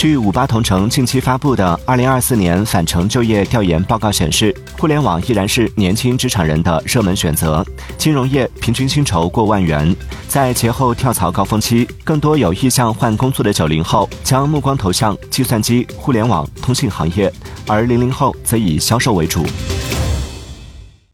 据五八同城近期发布的二零二四年返程就业调研报告显示互联网依然是年轻职场人的热门选择金融业平均薪酬过万元。在节后跳槽高峰期更多有意向换工作的九零后将目光投向计算机互联网通信行业而零零后则以销售为主。